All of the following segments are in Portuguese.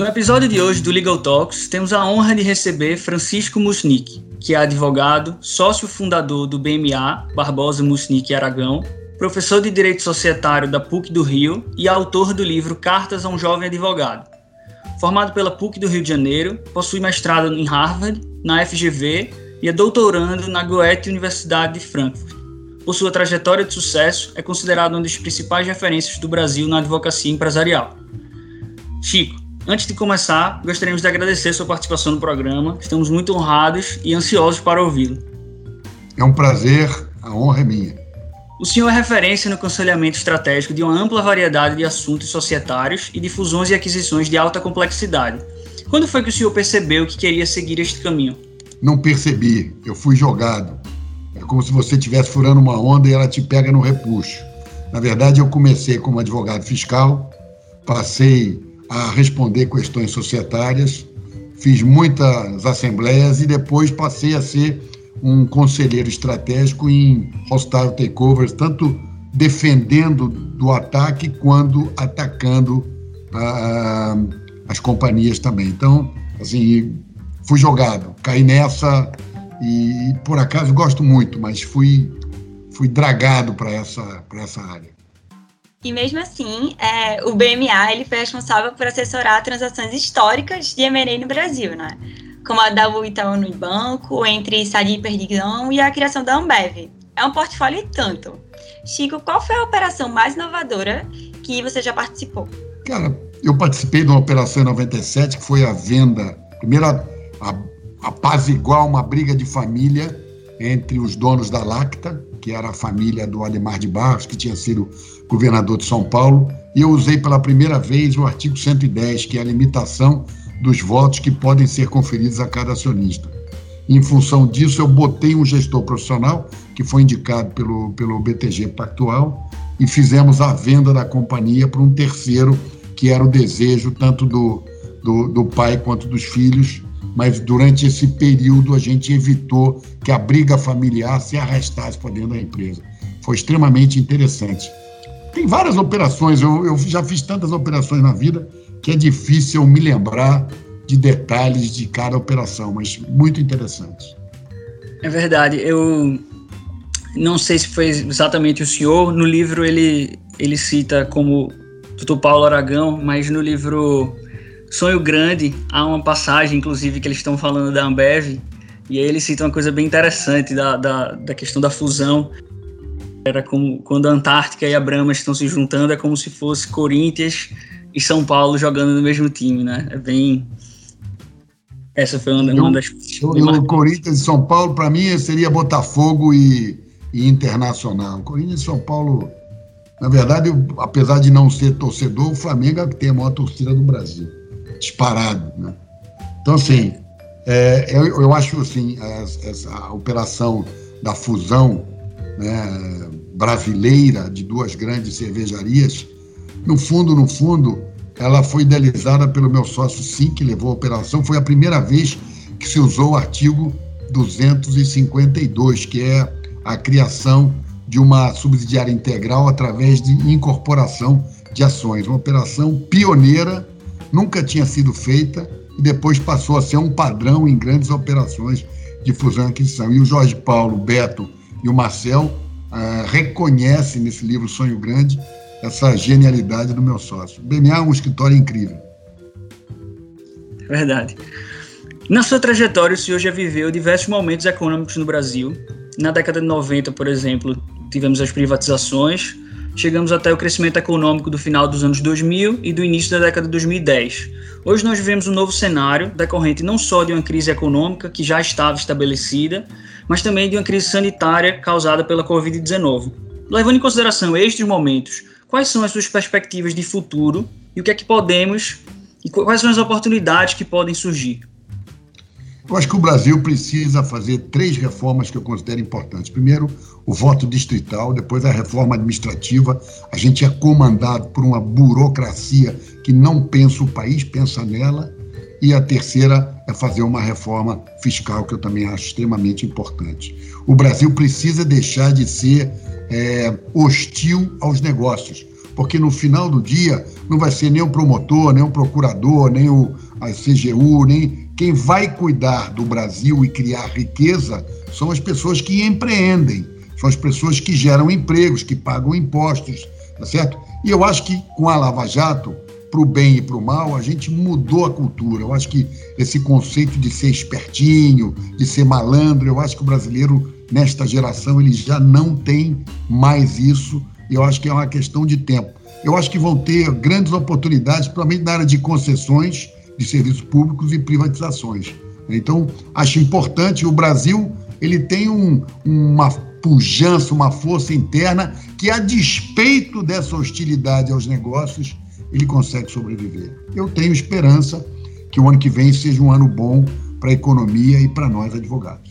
No episódio de hoje do Legal Talks, temos a honra de receber Francisco Musnick, que é advogado, sócio fundador do BMA Barbosa Musnick Aragão, professor de Direito Societário da PUC do Rio e autor do livro Cartas a um Jovem Advogado. Formado pela PUC do Rio de Janeiro, possui mestrado em Harvard, na FGV e é doutorando na Goethe Universidade de Frankfurt. Por sua trajetória de sucesso, é considerado uma das principais referências do Brasil na advocacia empresarial. Chico, Antes de começar, gostaríamos de agradecer sua participação no programa. Estamos muito honrados e ansiosos para ouvi-lo. É um prazer, a honra é minha. O senhor é referência no aconselhamento estratégico de uma ampla variedade de assuntos societários e de fusões e aquisições de alta complexidade. Quando foi que o senhor percebeu que queria seguir este caminho? Não percebi, eu fui jogado. É como se você estivesse furando uma onda e ela te pega no repuxo. Na verdade, eu comecei como advogado fiscal, passei a responder questões societárias, fiz muitas assembleias e depois passei a ser um conselheiro estratégico em hostile takeovers, tanto defendendo do ataque quanto atacando ah, as companhias também. Então, assim, fui jogado, caí nessa e, por acaso gosto muito, mas fui fui dragado para essa para essa área. E mesmo assim, é, o BMA ele foi responsável por assessorar transações históricas de M&A no Brasil, né? Como a da Itaú no Banco, entre Sadi e Perdigão e a criação da Ambev. É um portfólio e tanto. Chico, qual foi a operação mais inovadora que você já participou? Cara, eu participei de uma operação em 97 que foi a venda, primeiro a, a, apaziguar uma briga de família entre os donos da Lacta, que era a família do Alemar de Barros, que tinha sido governador de São Paulo, e eu usei pela primeira vez o artigo 110, que é a limitação dos votos que podem ser conferidos a cada acionista. Em função disso, eu botei um gestor profissional, que foi indicado pelo, pelo BTG Pactual, e fizemos a venda da companhia para um terceiro, que era o desejo tanto do, do, do pai quanto dos filhos, mas durante esse período a gente evitou que a briga familiar se arrastasse para dentro da empresa. Foi extremamente interessante. Tem várias operações, eu, eu já fiz tantas operações na vida que é difícil me lembrar de detalhes de cada operação, mas muito interessante. É verdade, eu não sei se foi exatamente o senhor, no livro ele, ele cita como Dr. Paulo Aragão, mas no livro Sonho Grande há uma passagem, inclusive, que eles estão falando da Ambev, e aí ele cita uma coisa bem interessante da, da, da questão da fusão era como quando a Antártica e a Brahma estão se juntando, é como se fosse Corinthians e São Paulo jogando no mesmo time, né? É bem. Essa foi uma, uma das O Corinthians e São Paulo, para mim, seria Botafogo e, e Internacional. Corinthians e São Paulo, na verdade, eu, apesar de não ser torcedor, o Flamengo é que tem a maior torcida do Brasil. Disparado, né? Então, assim, é, eu, eu acho assim, essa, essa operação da fusão né, brasileira de duas grandes cervejarias, no fundo, no fundo, ela foi idealizada pelo meu sócio Sim, que levou a operação. Foi a primeira vez que se usou o artigo 252, que é a criação de uma subsidiária integral através de incorporação de ações. Uma operação pioneira, nunca tinha sido feita e depois passou a ser um padrão em grandes operações de fusão e aquisição. E o Jorge Paulo, Beto e o Marcel uh, reconhecem nesse livro Sonho Grande essa genialidade do meu sócio. O BMA é um escritório incrível. Verdade. Na sua trajetória, o senhor já viveu diversos momentos econômicos no Brasil. Na década de 90, por exemplo, tivemos as privatizações, chegamos até o crescimento econômico do final dos anos 2000 e do início da década de 2010. Hoje nós vivemos um novo cenário decorrente não só de uma crise econômica que já estava estabelecida, mas também de uma crise sanitária causada pela Covid-19. Levando em consideração estes momentos, quais são as suas perspectivas de futuro e o que é que podemos e quais são as oportunidades que podem surgir? Eu acho que o Brasil precisa fazer três reformas que eu considero importantes. Primeiro, o voto distrital, depois a reforma administrativa. A gente é comandado por uma burocracia que não pensa o país, pensa nela. E a terceira é fazer uma reforma fiscal, que eu também acho extremamente importante. O Brasil precisa deixar de ser é, hostil aos negócios, porque no final do dia não vai ser nem o promotor, nem o procurador, nem o a CGU, nem quem vai cuidar do Brasil e criar riqueza são as pessoas que empreendem, são as pessoas que geram empregos, que pagam impostos, tá certo? E eu acho que com a Lava Jato, para o bem e para o mal, a gente mudou a cultura. Eu acho que esse conceito de ser espertinho, de ser malandro, eu acho que o brasileiro, nesta geração, ele já não tem mais isso. Eu acho que é uma questão de tempo. Eu acho que vão ter grandes oportunidades, principalmente na área de concessões de serviços públicos e privatizações. Então, acho importante. O Brasil ele tem um, uma pujança, uma força interna que, a despeito dessa hostilidade aos negócios, ele consegue sobreviver. Eu tenho esperança que o ano que vem seja um ano bom para a economia e para nós advogados.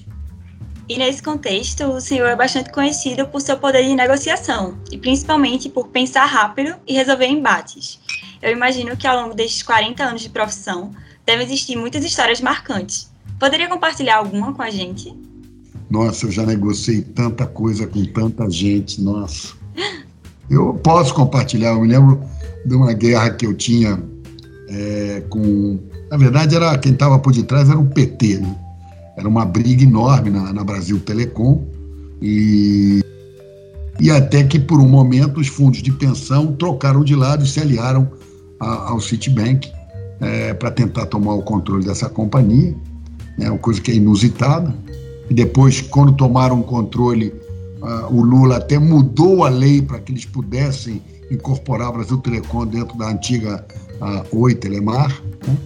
E nesse contexto, o senhor é bastante conhecido por seu poder de negociação e principalmente por pensar rápido e resolver embates. Eu imagino que ao longo destes 40 anos de profissão devem existir muitas histórias marcantes. Poderia compartilhar alguma com a gente? Nossa, eu já negociei tanta coisa com tanta gente, nossa. Eu posso compartilhar, eu me lembro de uma guerra que eu tinha é, com. Na verdade, era quem estava por detrás era o PT, né? Era uma briga enorme na, na Brasil Telecom e, e até que por um momento os fundos de pensão trocaram de lado e se aliaram a, ao Citibank é, para tentar tomar o controle dessa companhia, né? Uma coisa que é inusitada. E depois, quando tomaram o controle, uh, o Lula até mudou a lei para que eles pudessem incorporar Brasil Telecom dentro da antiga uh, Oi Telemar. Né?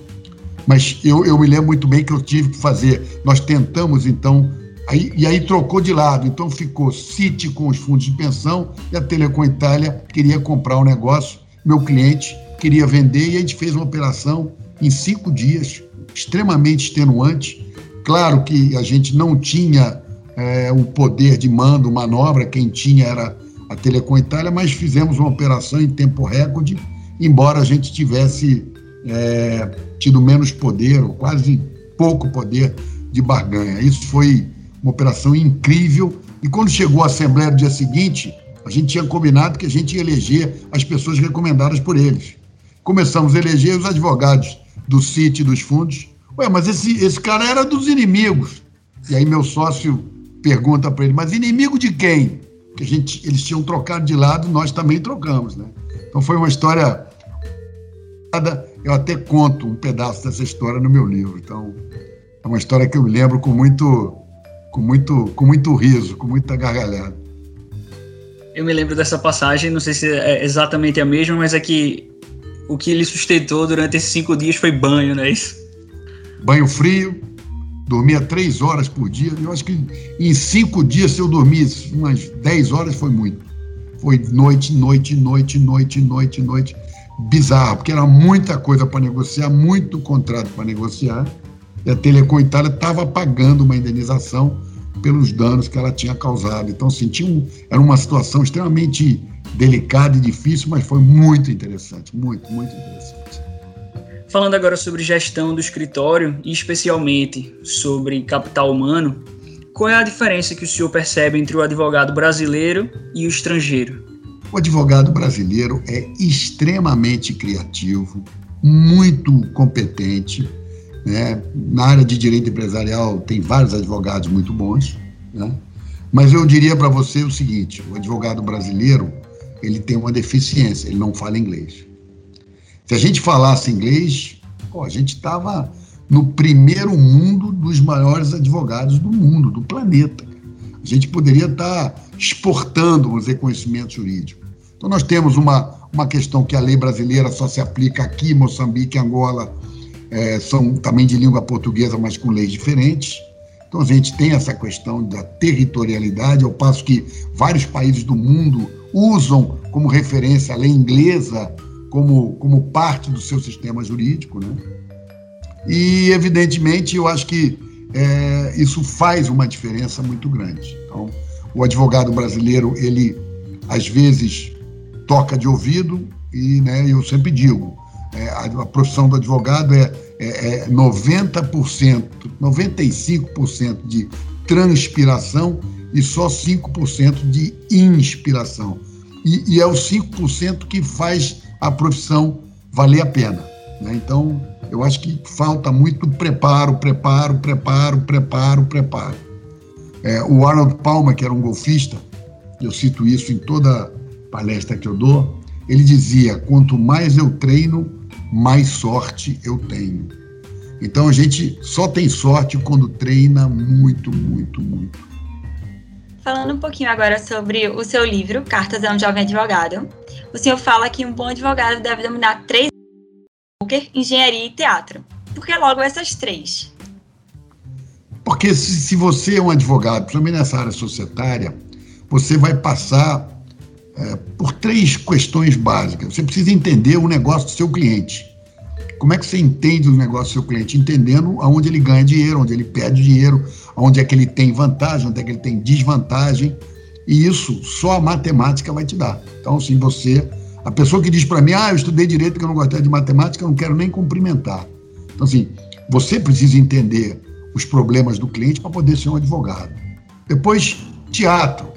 Mas eu, eu me lembro muito bem que eu tive que fazer. Nós tentamos, então, aí, e aí trocou de lado. Então ficou City com os fundos de pensão e a Telecom Itália queria comprar o negócio. Meu cliente queria vender e a gente fez uma operação em cinco dias, extremamente extenuante. Claro que a gente não tinha é, o poder de mando, manobra, quem tinha era a Telecom Itália, mas fizemos uma operação em tempo recorde, embora a gente tivesse é, tido menos poder, ou quase pouco poder de barganha. Isso foi uma operação incrível. E quando chegou a Assembleia no dia seguinte, a gente tinha combinado que a gente ia eleger as pessoas recomendadas por eles. Começamos a eleger os advogados do CIT dos fundos. Ué, mas esse, esse cara era dos inimigos. E aí meu sócio pergunta para ele, mas inimigo de quem? Que a gente, eles tinham trocado de lado, nós também trocamos, né? Então foi uma história. Eu até conto um pedaço dessa história no meu livro. Então é uma história que eu me lembro com muito, com muito, com muito riso, com muita gargalhada. Eu me lembro dessa passagem, não sei se é exatamente a mesma, mas é que o que ele sustentou durante esses cinco dias foi banho, não é isso? Banho frio, dormia três horas por dia. Eu acho que em cinco dias, se eu dormisse umas dez horas, foi muito. Foi noite, noite, noite, noite, noite, noite. Bizarro, porque era muita coisa para negociar, muito contrato para negociar. E a Telecom Itália estava pagando uma indenização pelos danos que ela tinha causado. Então, senti um, era uma situação extremamente delicada e difícil, mas foi muito interessante, muito, muito interessante. Falando agora sobre gestão do escritório e especialmente sobre capital humano, qual é a diferença que o senhor percebe entre o advogado brasileiro e o estrangeiro? O advogado brasileiro é extremamente criativo, muito competente. Né? Na área de direito empresarial tem vários advogados muito bons, né? mas eu diria para você o seguinte: o advogado brasileiro ele tem uma deficiência, ele não fala inglês. Se a gente falasse inglês, pô, a gente estava no primeiro mundo dos maiores advogados do mundo, do planeta. A gente poderia estar tá exportando, vamos dizer, conhecimento jurídico. Então, nós temos uma, uma questão que a lei brasileira só se aplica aqui, Moçambique Angola é, são também de língua portuguesa, mas com leis diferentes. Então, a gente tem essa questão da territorialidade, ao passo que vários países do mundo usam como referência a lei inglesa como, como parte do seu sistema jurídico, né? E, evidentemente, eu acho que é, isso faz uma diferença muito grande. Então, o advogado brasileiro, ele, às vezes, toca de ouvido e, né, eu sempre digo, é, a, a, profissão do advogado é, é, é 90%, 95% de transpiração e só 5% de inspiração. e, e é os 5% que faz a profissão valer a pena. Né? Então, eu acho que falta muito preparo, preparo, preparo, preparo, preparo. É, o Arnold Palmer, que era um golfista, eu cito isso em toda palestra que eu dou, ele dizia: quanto mais eu treino, mais sorte eu tenho. Então a gente só tem sorte quando treina muito, muito, muito. Falando um pouquinho agora sobre o seu livro, Cartas a um Jovem Advogado, o senhor fala que um bom advogado deve dominar três poker, engenharia e teatro. Por que logo essas três? Porque se, se você é um advogado, principalmente nessa área societária, você vai passar é, por três questões básicas. Você precisa entender o negócio do seu cliente. Como é que você entende o negócio do seu cliente? Entendendo aonde ele ganha dinheiro, onde ele perde dinheiro, onde é que ele tem vantagem, onde é que ele tem desvantagem. E isso só a matemática vai te dar. Então, assim, você. A pessoa que diz para mim, ah, eu estudei direito que eu não gostei de matemática, eu não quero nem cumprimentar. Então, assim, você precisa entender os problemas do cliente para poder ser um advogado. Depois, teatro.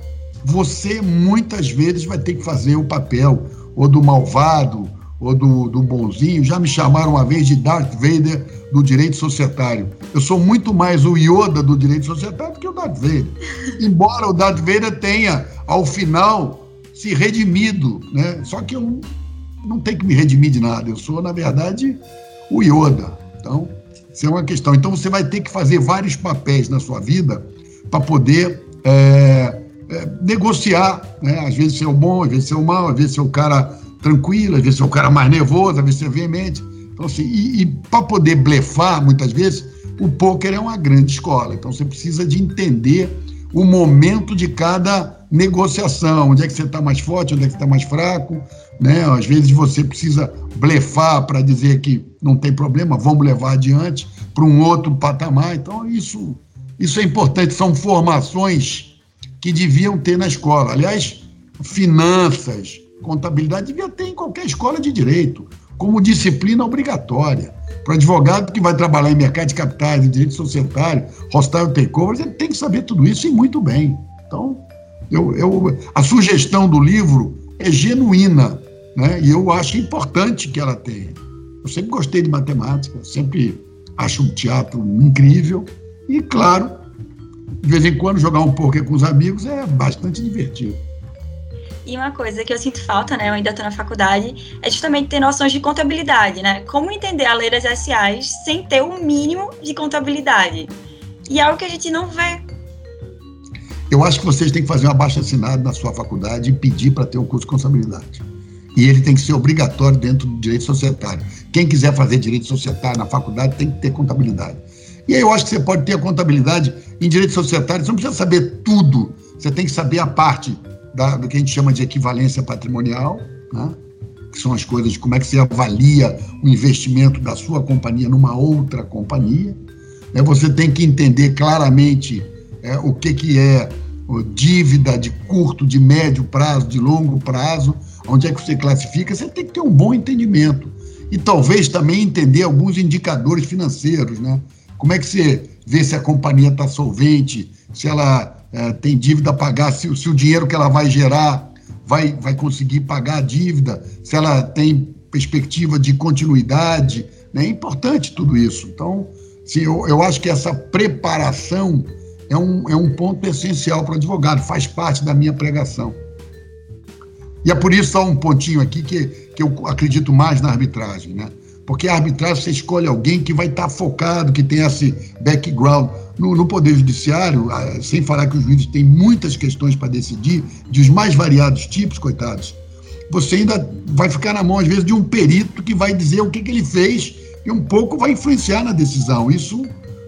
Você muitas vezes vai ter que fazer o papel ou do malvado ou do, do bonzinho. Já me chamaram uma vez de Darth Vader do direito societário. Eu sou muito mais o Yoda do direito societário do que o Darth Vader. Embora o Darth Vader tenha, ao final, se redimido, né? Só que eu não tenho que me redimir de nada. Eu sou, na verdade, o Yoda. Então, isso é uma questão. Então você vai ter que fazer vários papéis na sua vida para poder é, é, negociar. Né? Às vezes ser o bom, às vezes ser o mal, às vezes ser o cara tranquilo, às vezes ser o cara mais nervoso, às vezes ser veemente. Então, assim, e, e para poder blefar, muitas vezes, o poker é uma grande escola. Então você precisa de entender o momento de cada negociação, onde é que você está mais forte, onde é que você está mais fraco, né? Às vezes você precisa blefar para dizer que não tem problema, vamos levar adiante para um outro patamar. Então isso isso é importante, são formações que deviam ter na escola. Aliás, finanças, contabilidade devia ter em qualquer escola de direito, como disciplina obrigatória. Para advogado que vai trabalhar em mercado de capitais, em direito societário, hostile takeover, ele tem que saber tudo isso e muito bem. Então, eu, eu, a sugestão do livro é genuína, né? e eu acho importante que ela tenha. Eu sempre gostei de matemática, sempre acho o teatro incrível, e, claro, de vez em quando jogar um pouco com os amigos é bastante divertido. E uma coisa que eu sinto falta, né, eu ainda estou na faculdade, é justamente ter noções de contabilidade, né? Como entender a lei das SAs sem ter o mínimo de contabilidade. E é algo que a gente não vê eu acho que vocês têm que fazer um abaixo assinado na sua faculdade e pedir para ter um curso de contabilidade. E ele tem que ser obrigatório dentro do direito societário. Quem quiser fazer direito societário na faculdade tem que ter contabilidade. E aí eu acho que você pode ter a contabilidade em direito societário, você não precisa saber tudo, você tem que saber a parte da, do que a gente chama de equivalência patrimonial, né? que são as coisas de como é que você avalia o investimento da sua companhia numa outra companhia. Né? Você tem que entender claramente é, o que, que é dívida de curto, de médio prazo, de longo prazo, onde é que você classifica, você tem que ter um bom entendimento. E talvez também entender alguns indicadores financeiros, né? Como é que você vê se a companhia está solvente, se ela é, tem dívida a pagar, se, se, o dinheiro que ela vai gerar vai, vai conseguir pagar a dívida, se ela tem perspectiva de continuidade. Né? É importante tudo isso. Então, sim, eu, eu acho que essa preparação é um, é um ponto essencial para o advogado, faz parte da minha pregação. E é por isso só um pontinho aqui que, que eu acredito mais na arbitragem, né? Porque a arbitragem você escolhe alguém que vai estar focado, que tem esse background. No, no Poder Judiciário, ah, sem falar que os juízes têm muitas questões para decidir, de os mais variados tipos, coitados, você ainda vai ficar na mão, às vezes, de um perito que vai dizer o que, que ele fez e um pouco vai influenciar na decisão. Isso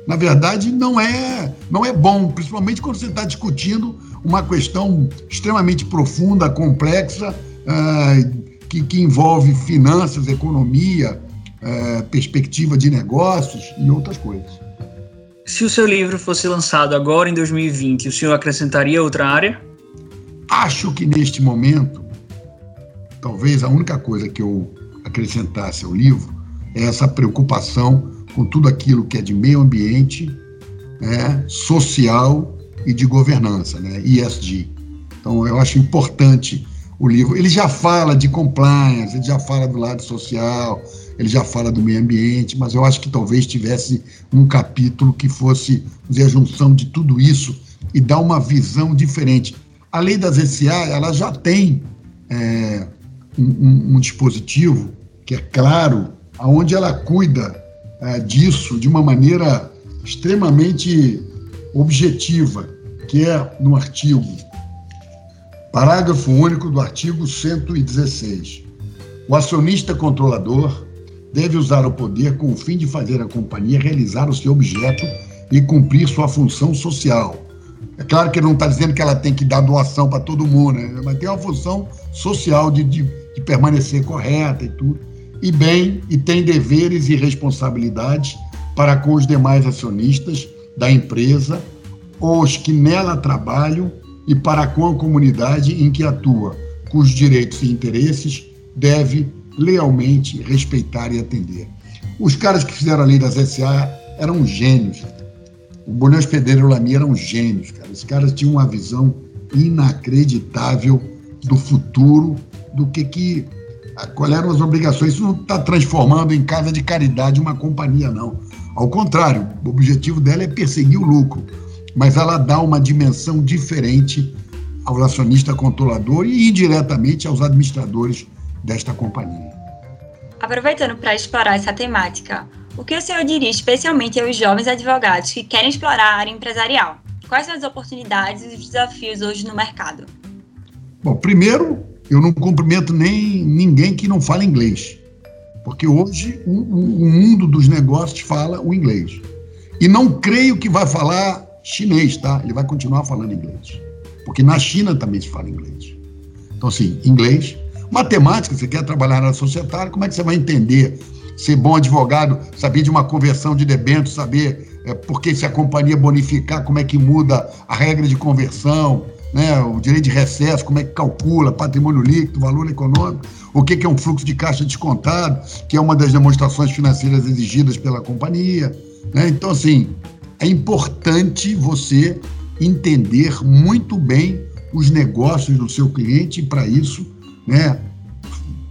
na verdade, não é, não é bom, principalmente quando você está discutindo uma questão extremamente profunda, complexa, uh, que, que, envolve finanças, economia, uh, perspectiva de negócios e outras coisas. Se o seu livro fosse lançado agora em 2020, o senhor acrescentaria outra área? Acho que neste momento, talvez a única coisa que eu acrescentasse ao livro é essa preocupação com tudo aquilo que é de meio ambiente, né, social e de governança, né, ESG. Então, eu acho importante o livro. Ele já fala de compliance, ele já fala do lado social, ele já fala do meio ambiente, mas eu acho que talvez tivesse um capítulo que fosse dizer, a junção de tudo isso e dar uma visão diferente. A lei das SA, ela já tem é, um, um, dispositivo que é claro, aonde ela cuida é, disso de uma maneira extremamente objetiva, que é no artigo, parágrafo único do artigo 116. O acionista controlador deve usar o poder com o fim de fazer a companhia realizar o seu objeto e cumprir sua função social. É claro que ele não está dizendo que ela tem que dar doação para todo mundo, né? mas tem uma função social de, de, de permanecer correta e tudo. E bem, e tem deveres e responsabilidades para com os demais acionistas da empresa, os que nela trabalham e para com a comunidade em que atua, cujos direitos e interesses deve lealmente respeitar e atender. Os caras que fizeram a lei das SA eram gênios. O Bonão Pedreiro e o Lamy eram gênios, cara. Os caras tinham uma visão inacreditável do futuro, do que que qual eram as obrigações. Isso não está transformando em casa de caridade uma companhia, não. Ao contrário, o objetivo dela é perseguir o lucro, mas ela dá uma dimensão diferente ao acionista controlador e indiretamente aos administradores desta companhia. Aproveitando para explorar essa temática, o que o senhor diria especialmente aos jovens advogados que querem explorar a área empresarial? Quais são as oportunidades e os desafios hoje no mercado? Bom, primeiro, eu não cumprimento nem ninguém que não fale inglês, porque hoje o, o mundo dos negócios fala o inglês. E não creio que vai falar chinês, tá? Ele vai continuar falando inglês, porque na China também se fala inglês. Então, assim, inglês, Matemática, você quer trabalhar na societária, como é que você vai entender? Ser bom advogado, saber de uma conversão de debênture, saber é, por que se a companhia bonificar, como é que muda a regra de conversão, né, o direito de recesso, como é que calcula, patrimônio líquido, valor econômico, o que, que é um fluxo de caixa descontado, que é uma das demonstrações financeiras exigidas pela companhia. Né? Então, assim, é importante você entender muito bem os negócios do seu cliente e, para isso, né?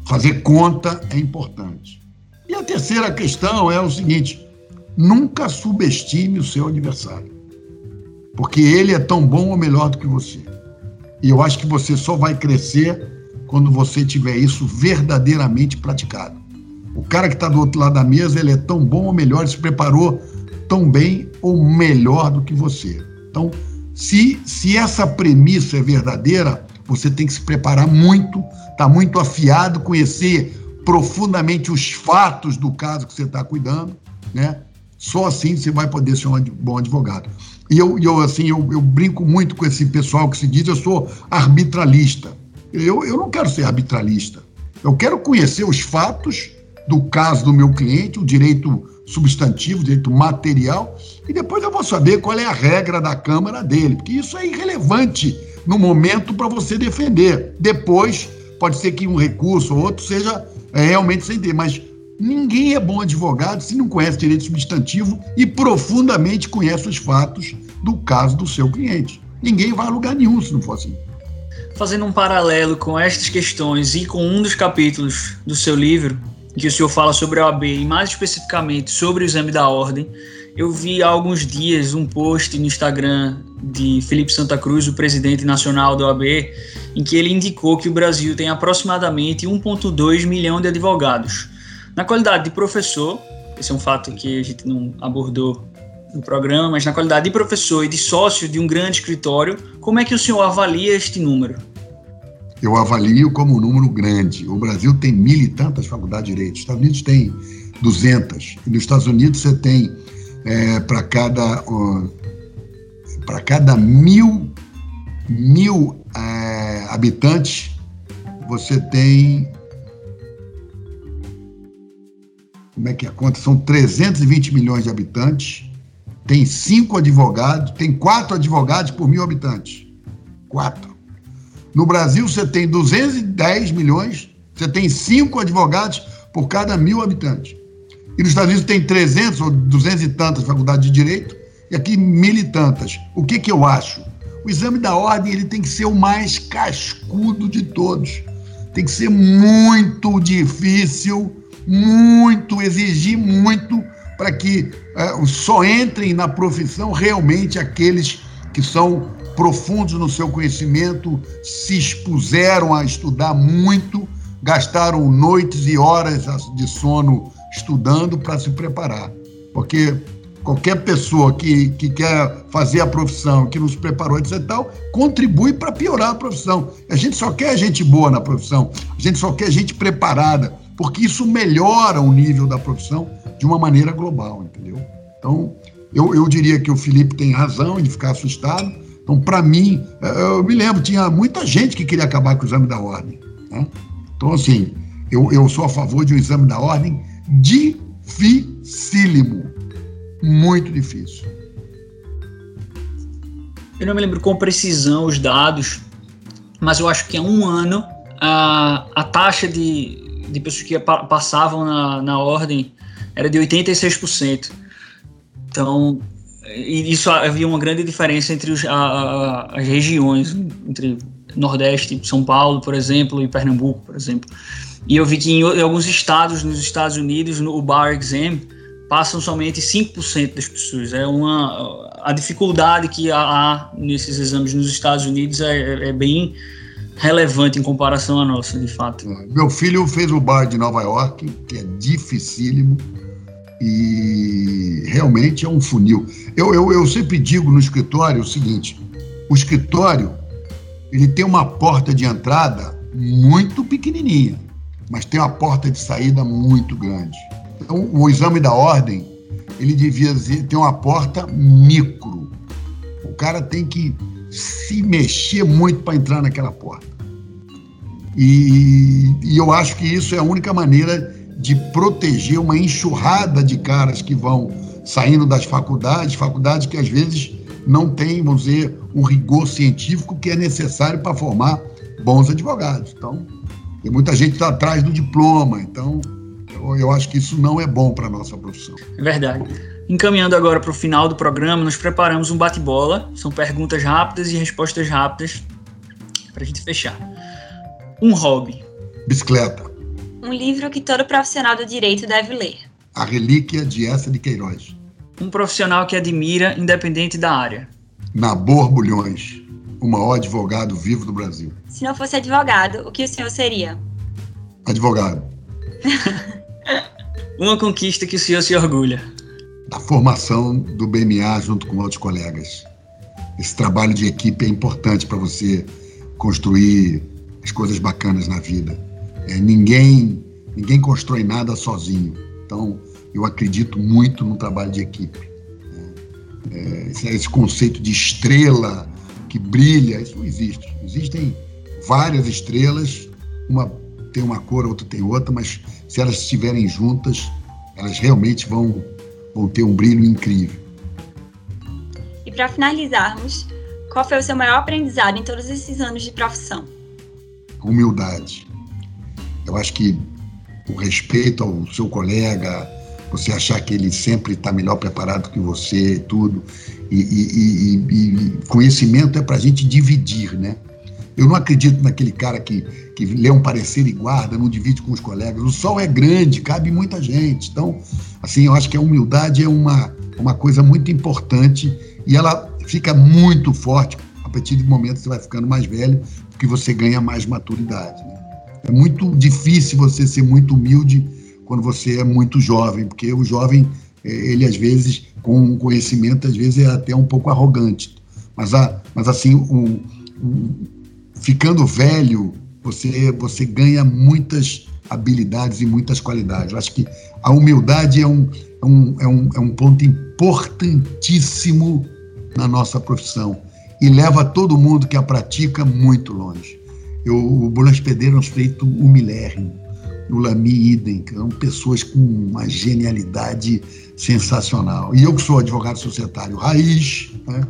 Fazer conta é importante. E a terceira questão é o seguinte: nunca subestime o seu adversário, porque ele é tão bom ou melhor do que você. E eu acho que você só vai crescer quando você tiver isso verdadeiramente praticado. O cara que está do outro lado da mesa, ele é tão bom ou melhor, ele se preparou tão bem ou melhor do que você. Então, se, se essa premissa é verdadeira, você tem que se preparar muito, estar tá muito afiado, conhecer profundamente os fatos do caso que você está cuidando, né? Só assim você vai poder ser um bom advogado. E eu, eu assim, eu, eu brinco muito com esse pessoal que se diz eu sou arbitralista. Eu, eu não quero ser arbitralista. Eu quero conhecer os fatos do caso do meu cliente, o direito substantivo, direito material, e depois eu vou saber qual é a regra da Câmara dele, porque isso é irrelevante no momento para você defender. Depois, pode ser que um recurso ou outro seja é, realmente sem ter, mas ninguém é bom advogado se não conhece direito substantivo e profundamente conhece os fatos do caso do seu cliente. Ninguém vai a lugar nenhum se não for assim. Fazendo um paralelo com estas questões e com um dos capítulos do seu livro, que o senhor fala sobre a OAB e mais especificamente sobre o exame da ordem, eu vi há alguns dias um post no Instagram de Felipe Santa Cruz, o presidente nacional da OAB, em que ele indicou que o Brasil tem aproximadamente 1,2 milhão de advogados. Na qualidade de professor, esse é um fato que a gente não abordou no programa, mas na qualidade de professor e de sócio de um grande escritório, como é que o senhor avalia este número? Eu avalio como um número grande. O Brasil tem mil e tantas faculdades de direito, os Estados Unidos tem 200, e nos Estados Unidos você tem é, para cada para cada mil mil é, habitantes você tem como é que é a conta? São 320 milhões de habitantes. Tem cinco advogados tem quatro advogados por mil habitantes. Quatro no Brasil você tem 210 milhões você tem cinco advogados por cada mil habitantes e nos Estados Unidos tem 300 ou 200 e tantas faculdades de direito, e aqui mil e tantas. O que, que eu acho? O exame da ordem ele tem que ser o mais cascudo de todos. Tem que ser muito difícil, muito, exigir muito para que uh, só entrem na profissão realmente aqueles que são profundos no seu conhecimento, se expuseram a estudar muito, gastaram noites e horas de sono estudando para se preparar. Porque qualquer pessoa que, que quer fazer a profissão, que nos preparou, etc. Tal, contribui para piorar a profissão. A gente só quer gente boa na profissão, a gente só quer gente preparada, porque isso melhora o nível da profissão de uma maneira global, entendeu? Então, eu, eu diria que o Felipe tem razão de ficar assustado. Então, para mim, eh, eu me lembro, tinha muita gente que queria acabar com o exame da ordem. Né? Então, assim, eu, eu sou a favor de um exame da ordem dificílimo. Muito difícil. Eu não me lembro com precisão os dados, mas eu acho que há um ano a, a taxa de, de pessoas que passavam na, na ordem era de 86%. Então, isso havia uma grande diferença entre os, a, a, as regiões, entre Nordeste, São Paulo, por exemplo, e Pernambuco, por exemplo. E eu vi que em, em alguns estados, nos Estados Unidos, no Bar Exam, passam somente 5% das pessoas. É uma a dificuldade que há nesses exames nos Estados Unidos é, é, é bem relevante em comparação à nossa, de fato. Meu filho fez o bar de Nova York, que é dificílimo e realmente é um funil. Eu, eu, eu sempre digo no escritório o seguinte: o escritório ele tem uma porta de entrada muito pequenininha, mas tem uma porta de saída muito grande. Então, o exame da ordem ele devia ter uma porta micro. O cara tem que se mexer muito para entrar naquela porta. E, e eu acho que isso é a única maneira de proteger uma enxurrada de caras que vão saindo das faculdades, faculdades que às vezes não têm, vamos dizer, o rigor científico que é necessário para formar bons advogados. Então, tem muita gente que está atrás do diploma, então eu, eu acho que isso não é bom para a nossa profissão. É verdade. Encaminhando agora para o final do programa, nós preparamos um bate-bola. São perguntas rápidas e respostas rápidas para a gente fechar. Um hobby. Bicicleta. Um livro que todo profissional do direito deve ler. A Relíquia de Essa de Queiroz. Um profissional que admira, independente da área. Nabor Bulhões, o maior advogado vivo do Brasil. Se não fosse advogado, o que o senhor seria? Advogado. Uma conquista que o senhor se orgulha. Da formação do BMA junto com outros colegas. Esse trabalho de equipe é importante para você construir as coisas bacanas na vida. É, ninguém, ninguém constrói nada sozinho. Então, eu acredito muito no trabalho de equipe. É, esse, esse conceito de estrela que brilha, isso não existe. Existem várias estrelas, uma tem uma cor, outra tem outra, mas se elas estiverem juntas, elas realmente vão, vão ter um brilho incrível. E para finalizarmos, qual foi o seu maior aprendizado em todos esses anos de profissão? Humildade. Eu acho que o respeito ao seu colega, você achar que ele sempre está melhor preparado que você e tudo. E, e, e, e conhecimento é para a gente dividir, né? Eu não acredito naquele cara que, que lê um parecer e guarda, não divide com os colegas. O sol é grande, cabe muita gente. Então, assim, eu acho que a humildade é uma, uma coisa muito importante e ela fica muito forte a partir do momento que você vai ficando mais velho, porque você ganha mais maturidade. Né? É muito difícil você ser muito humilde quando você é muito jovem, porque o jovem, é, ele às vezes, com conhecimento, às vezes é até um pouco arrogante. Mas, a, mas assim, ficando velho, você, você ganha muitas habilidades e muitas qualidades. Eu acho que a humildade é um, é um, é um, é um ponto importantíssimo na nossa profissão e leva todo mundo que a pratica muito longe. Eu, o Bolas Pedreiro é um feito humilérrimo, o Lami idem, são pessoas com uma genialidade sensacional. E eu que sou advogado societário raiz, né?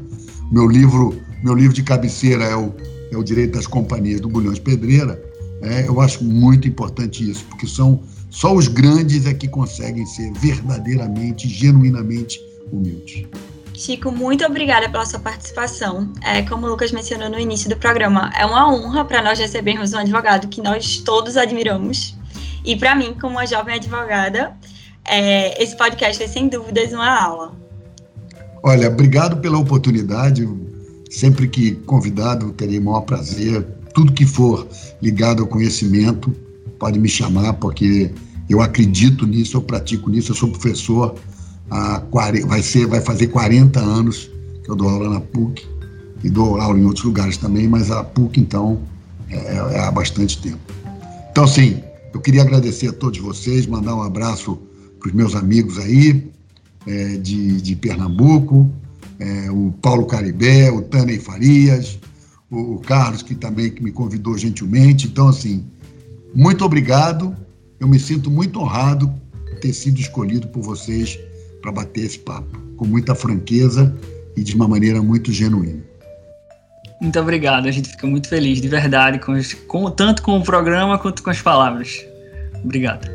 meu livro meu livro de cabeceira é o, é o Direito das Companhias do Bulhões Pedreira, é, eu acho muito importante isso, porque são só os grandes é que conseguem ser verdadeiramente, genuinamente humildes. Chico, muito obrigada pela sua participação. É, como o Lucas mencionou no início do programa, é uma honra para nós recebermos um advogado que nós todos admiramos. E para mim, como uma jovem advogada, é, esse podcast é sem dúvidas uma aula. Olha, obrigado pela oportunidade. Sempre que convidado, terei o maior prazer. Tudo que for ligado ao conhecimento, pode me chamar, porque eu acredito nisso, eu pratico nisso, eu sou professor há 40, vai, ser, vai fazer 40 anos que eu dou aula na PUC e dou aula em outros lugares também, mas a PUC, então, é, é há bastante tempo. Então, sim, eu queria agradecer a todos vocês, mandar um abraço para os meus amigos aí é, de, de Pernambuco, é, o Paulo Caribé, o Tânei Farias, o, o Carlos, que também que me convidou gentilmente. Então, assim, muito obrigado. Eu me sinto muito honrado ter sido escolhido por vocês para bater esse papo, com muita franqueza e de uma maneira muito genuína. Muito obrigado, a gente fica muito feliz, de verdade, com, com tanto com o programa quanto com as palavras. Obrigado.